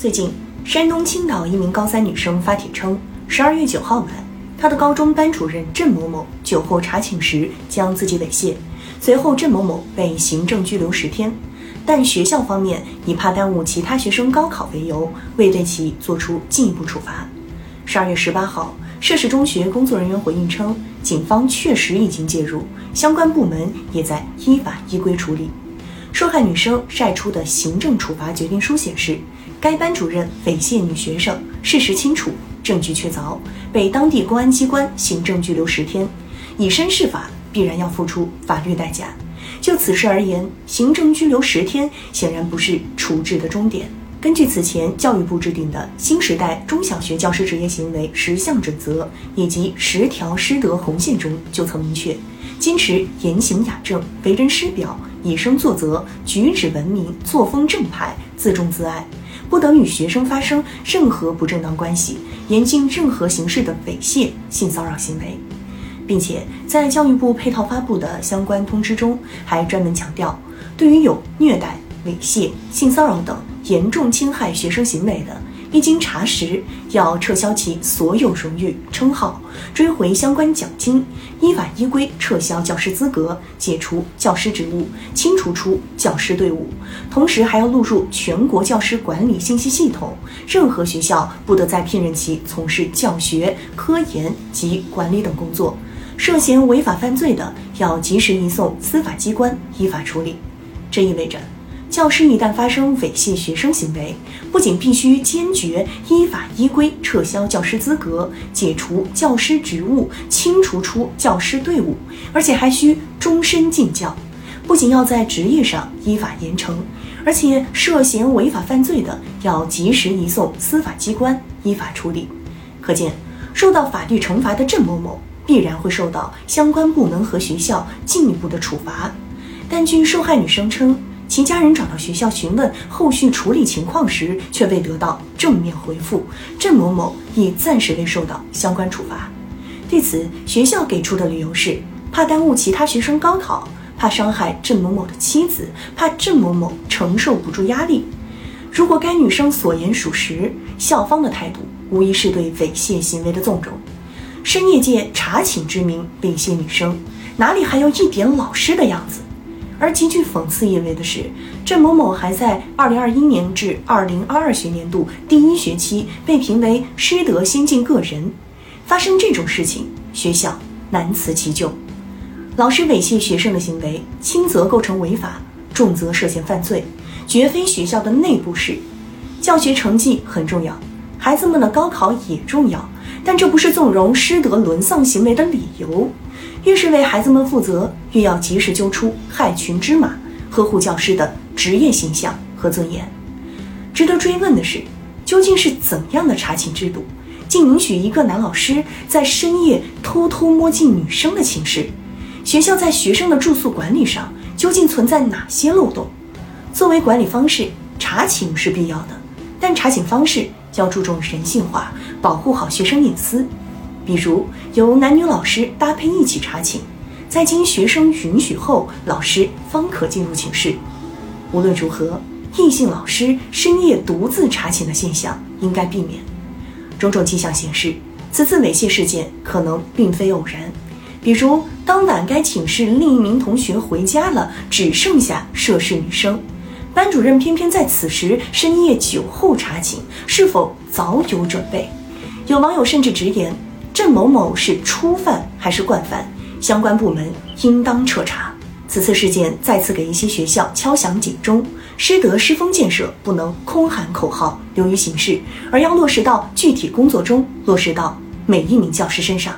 最近，山东青岛一名高三女生发帖称，十二月九号晚，她的高中班主任郑某某酒后查寝时将自己猥亵，随后郑某某被行政拘留十天，但学校方面以怕耽误其他学生高考为由，未对其作出进一步处罚。十二月十八号，涉事中学工作人员回应称，警方确实已经介入，相关部门也在依法依规处理。受害女生晒出的行政处罚决定书显示，该班主任猥亵女学生，事实清楚，证据确凿，被当地公安机关行政拘留十天。以身试法，必然要付出法律代价。就此事而言，行政拘留十天显然不是处置的终点。根据此前教育部制定的《新时代中小学教师职业行为十项准则》以及十条师德红线中，就曾明确，坚持言行雅正、为人师表。以身作则，举止文明，作风正派，自重自爱，不得与学生发生任何不正当关系，严禁任何形式的猥亵、性骚扰行为，并且在教育部配套发布的相关通知中，还专门强调，对于有虐待、猥亵、性骚扰等严重侵害学生行为的。一经查实，要撤销其所有荣誉称号，追回相关奖金，依法依规撤销教师资格，解除教师职务，清除出教师队伍。同时，还要录入全国教师管理信息系统，任何学校不得再聘任其从事教学、科研及管理等工作。涉嫌违法犯罪的，要及时移送司法机关依法处理。这意味着。教师一旦发生猥亵学生行为，不仅必须坚决依法依规撤销教师资格、解除教师职务、清除出教师队伍，而且还需终身禁教。不仅要在职业上依法严惩，而且涉嫌违法犯罪的要及时移送司法机关依法处理。可见，受到法律惩罚的郑某某必然会受到相关部门和学校进一步的处罚。但据受害女生称，其家人找到学校询问后续处理情况时，却未得到正面回复。郑某某已暂时未受到相关处罚。对此，学校给出的理由是怕耽误其他学生高考，怕伤害郑某某的妻子，怕郑某某承受不住压力。如果该女生所言属实，校方的态度无疑是对猥亵行为的纵容。深夜借查寝之名猥亵女生，哪里还有一点老师的样子？而极具讽刺意味的是，郑某某还在2021年至2022学年度第一学期被评为师德先进个人。发生这种事情，学校难辞其咎。老师猥亵学生的行为，轻则构成违法，重则涉嫌犯罪，绝非学校的内部事。教学成绩很重要，孩子们的高考也重要，但这不是纵容师德沦丧行为的理由。越是为孩子们负责，越要及时揪出害群之马，呵护教师的职业形象和尊严。值得追问的是，究竟是怎样的查寝制度，竟允许一个男老师在深夜偷偷摸进女生的寝室？学校在学生的住宿管理上究竟存在哪些漏洞？作为管理方式，查寝是必要的，但查寝方式要注重人性化，保护好学生隐私。比如由男女老师搭配一起查寝，在经学生允许后，老师方可进入寝室。无论如何，异性老师深夜独自查寝的现象应该避免。种种迹象显示，此次猥亵事件可能并非偶然。比如当晚该寝室另一名同学回家了，只剩下涉事女生，班主任偏偏在此时深夜酒后查寝，是否早有准备？有网友甚至直言。郑某某是初犯还是惯犯？相关部门应当彻查。此次事件再次给一些学校敲响警钟：师德师风建设不能空喊口号、流于形式，而要落实到具体工作中，落实到每一名教师身上。